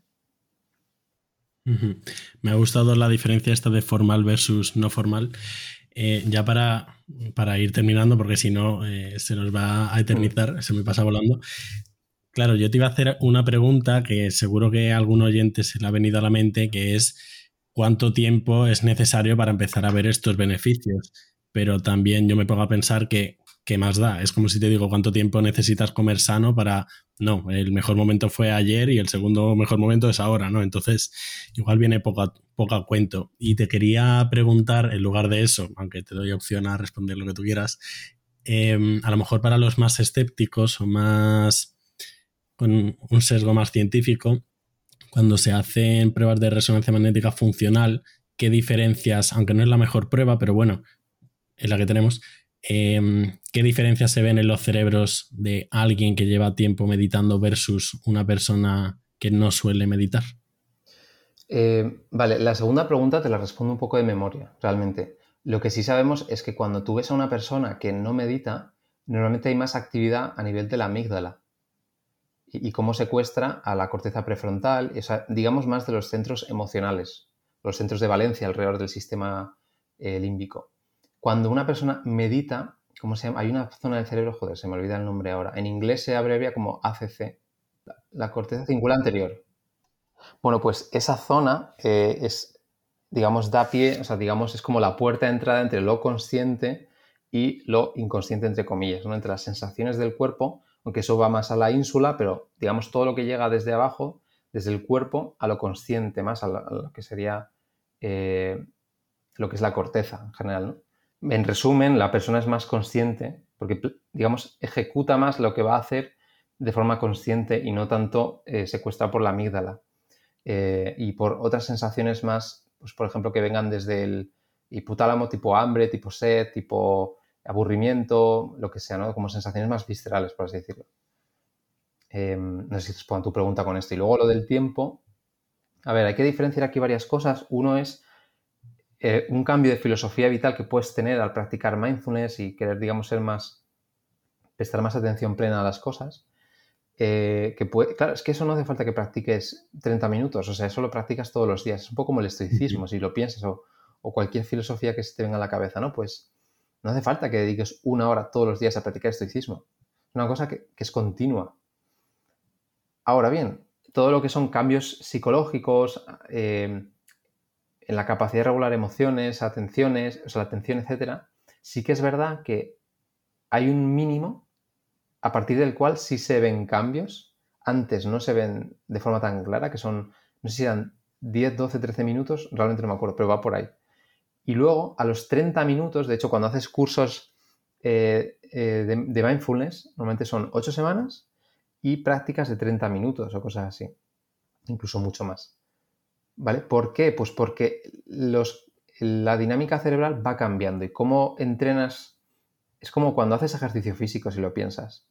Me ha gustado la diferencia esta de formal versus no formal. Eh, ya para, para, ir terminando, porque si no eh, se nos va a eternizar, se me pasa volando. Claro, yo te iba a hacer una pregunta que seguro que a algún oyente se le ha venido a la mente, que es cuánto tiempo es necesario para empezar a ver estos beneficios. Pero también yo me pongo a pensar que, ¿qué más da? Es como si te digo cuánto tiempo necesitas comer sano para... No, el mejor momento fue ayer y el segundo mejor momento es ahora, ¿no? Entonces, igual viene poco a, poco a cuento. Y te quería preguntar, en lugar de eso, aunque te doy opción a responder lo que tú quieras, em, a lo mejor para los más escépticos o más con un sesgo más científico, cuando se hacen pruebas de resonancia magnética funcional, qué diferencias, aunque no es la mejor prueba, pero bueno, es la que tenemos, em, qué diferencias se ven en los cerebros de alguien que lleva tiempo meditando versus una persona que no suele meditar. Eh, vale, la segunda pregunta te la respondo un poco de memoria, realmente. Lo que sí sabemos es que cuando tú ves a una persona que no medita, normalmente hay más actividad a nivel de la amígdala y, cómo secuestra a la corteza prefrontal, digamos más de los centros emocionales, los centros de valencia alrededor del sistema eh, límbico. Cuando una persona medita, ¿cómo se llama? Hay una zona del cerebro, joder, se me olvida el nombre ahora. En inglés se abrevia como ACC, la, corteza cingulada anterior. Bueno, pues esa zona eh, es, digamos, da pie, o sea, digamos, es como la puerta de entrada entre lo consciente y lo inconsciente, entre comillas, ¿no? entre las sensaciones del cuerpo aunque eso va más a la ínsula, pero digamos todo lo que llega desde abajo, desde el cuerpo, a lo consciente, más a lo, que sería eh, lo que es la corteza en general. En resumen, la persona es más consciente porque, digamos, ejecuta más lo que va a hacer de forma consciente y no tanto eh, por la amígdala. Eh, y por otras sensaciones más, pues por ejemplo, que vengan desde el hipotálamo tipo hambre, tipo sed, tipo aburrimiento, lo que sea, ¿no? Como sensaciones más viscerales, por así decirlo. Em, no sé si respondo a tu pregunta con esto. Y luego lo del tiempo. A ver, hay que diferenciar aquí varias cosas. Uno es eh, un cambio de filosofía vital que puedes tener al practicar mindfulness y querer, digamos, ser más, prestar más atención plena a las cosas. eh, que puede, claro, es que eso no hace falta que practiques 30 minutos, o sea, eso lo practicas todos los días. Es un poco como el estoicismo, si lo piensas, o, cualquier filosofía que se te venga a la cabeza, ¿no? Pues no hace falta que dediques una hora todos los días a practicar estoicismo. Es una cosa que, es continua. Ahora bien, todo lo que son cambios psicológicos, eh, en la capacidad de regular emociones, atenciones, o sea, la atención, etcétera, sí que es verdad que hay un mínimo a partir del cual sí se ven cambios. Antes no se ven de forma tan clara, que son, no sé si eran 10, 12, 13 minutos, realmente no me acuerdo, pero va por ahí. Y luego, a los 30 minutos, de hecho, cuando haces cursos eh, eh, de, mindfulness, normalmente son 8 semanas y prácticas de 30 minutos o cosas así, incluso mucho más. ¿Vale? ¿Por qué? Pues porque los, la dinámica cerebral va cambiando y cómo entrenas es como cuando haces ejercicio físico, si lo piensas.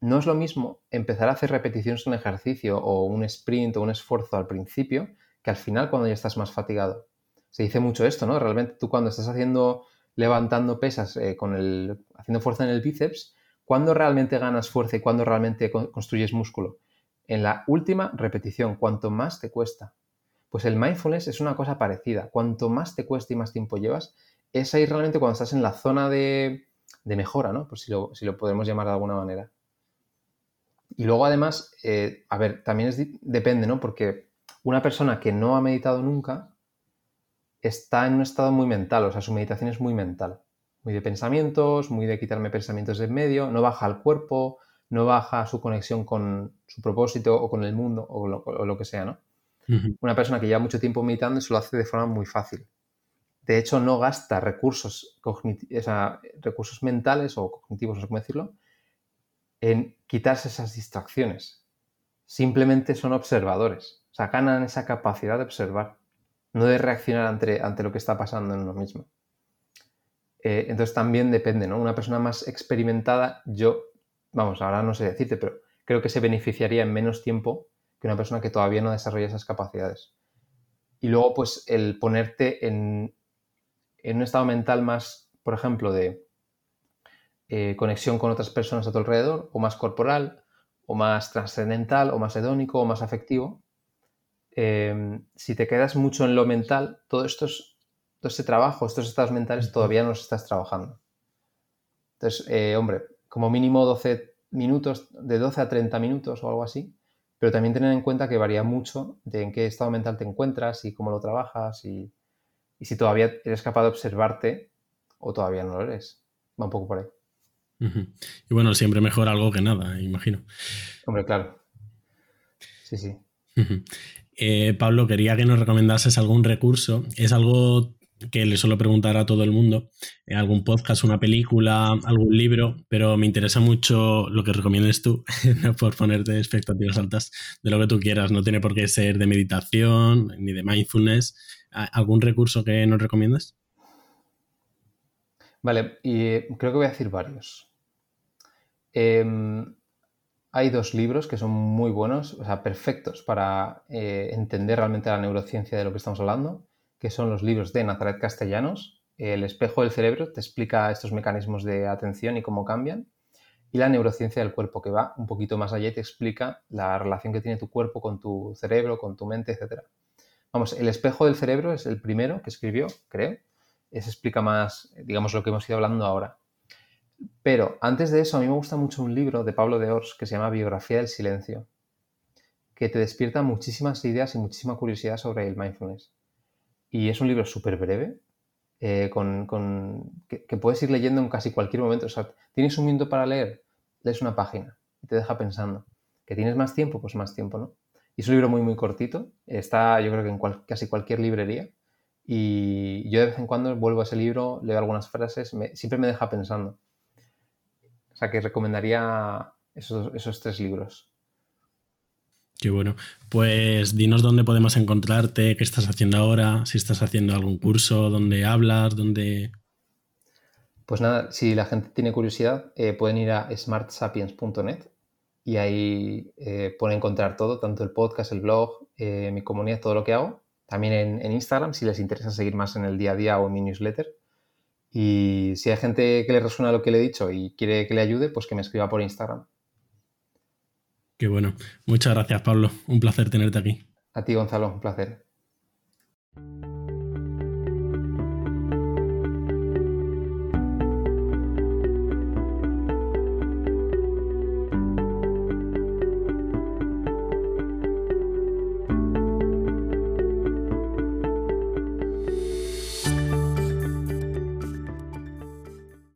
No es lo mismo empezar a hacer repeticiones un ejercicio o un sprint o un esfuerzo al principio que al final cuando ya estás más fatigado. Se dice mucho esto, ¿no? Realmente tú cuando estás haciendo, levantando pesas, eh, haciendo fuerza en el bíceps, ¿cuándo realmente ganas fuerza y cuándo realmente construyes músculo? En la última repetición, cuanto más te cuesta. Pues el mindfulness es una cosa parecida. Cuanto más te cuesta y más tiempo llevas, es ahí realmente cuando estás en la zona de, de mejora, ¿no? Pues si lo, lo, podemos llamar de alguna manera. Y luego además, eh, a ver, también es, depende, ¿no? Porque una persona que no ha meditado nunca está en un estado muy mental, o sea, su meditación es muy mental, muy de pensamientos, muy de quitarme pensamientos de en medio, no baja al cuerpo, no baja su conexión con su propósito o con el mundo o lo, que sea, ¿no? Una persona que lleva mucho tiempo meditando se lo hace de forma muy fácil de hecho no gasta recursos, recursos mentales o cognitivos, no sé cómo decirlo, en quitarse esas distracciones. Simplemente son observadores. O sea, ganan esa capacidad de observar, no de reaccionar ante, ante lo que está pasando en uno mismo. Eh, entonces también depende, ¿no? Una persona más experimentada, yo, vamos, ahora no sé decirte, pero creo que se beneficiaría en menos tiempo que una persona que todavía no desarrolla esas capacidades. Y luego, pues, el ponerte en, en un estado mental más, por ejemplo, de eh, conexión con otras personas a tu alrededor, o más corporal, o más trascendental, o más hedónico, o más afectivo, em, si te quedas mucho en lo mental, todo, esto todo este trabajo, estos estados mentales todavía no los estás trabajando. Entonces, eh, hombre, como mínimo 12 minutos, de 12 a 30 minutos o algo así, pero también tener en cuenta que varía mucho de en qué estado mental te encuentras y cómo lo trabajas y, y si todavía eres capaz de observarte o todavía no lo eres. Va un poco por ahí. Y bueno, siempre mejor algo que nada, imagino. Hombre, claro. Sí, sí. Eh, Pablo, quería que nos recomendases algún recurso. Es algo que le suelo preguntar a todo el mundo, eh, algún podcast, una película, algún libro, pero me interesa mucho lo que recomiendes tú, <laughs> por ponerte expectativas altas de lo que tú quieras. No tiene por qué ser de meditación ni de mindfulness. ¿Algún recurso que nos recomiendas? Vale, y creo que voy a decir varios. Em, hay dos libros que son muy buenos, o sea, perfectos para eh, entender realmente la neurociencia de lo que estamos hablando que son los libros de Nazaret Castellanos. El espejo del cerebro te explica estos mecanismos de atención y cómo cambian. Y la neurociencia del cuerpo, que va un poquito más allá y te explica la relación que tiene tu cuerpo con tu cerebro, con tu mente, etc. Vamos, el espejo del cerebro es el primero que escribió, creo. Ese explica más, digamos, lo que hemos ido hablando ahora. Pero antes de eso, a mí me gusta mucho un libro de Pablo de Ors que se llama Biografía del Silencio, que te despierta muchísimas ideas y muchísima curiosidad sobre el mindfulness. Y es un libro súper breve, eh, con, que, puedes ir leyendo en casi cualquier momento. O sea, tienes un minuto para leer, lees una página y te deja pensando. ¿Que tienes más tiempo? Pues más tiempo, ¿no? Y es un libro muy, muy cortito. Está, yo creo que en casi cualquier librería. Y yo de vez en cuando vuelvo a ese libro, leo algunas frases, siempre me deja pensando. O sea, que recomendaría esos, esos tres libros. Qué bueno. Pues dinos dónde podemos encontrarte, qué estás haciendo ahora, si estás haciendo algún curso, dónde hablas, dónde... Pues nada, si la gente tiene curiosidad, eh, pueden ir a smartsapiens.net y ahí eh, pueden encontrar todo, tanto el podcast, el blog, eh, mi comunidad, todo lo que hago. También en, en, Instagram, si les interesa seguir más en el día a día o en mi newsletter. Y si hay gente que le resuena lo que le he dicho y quiere que le ayude, pues que me escriba por Instagram. Qué bueno. Muchas gracias, Pablo. Un placer tenerte aquí. A ti, Gonzalo, un placer.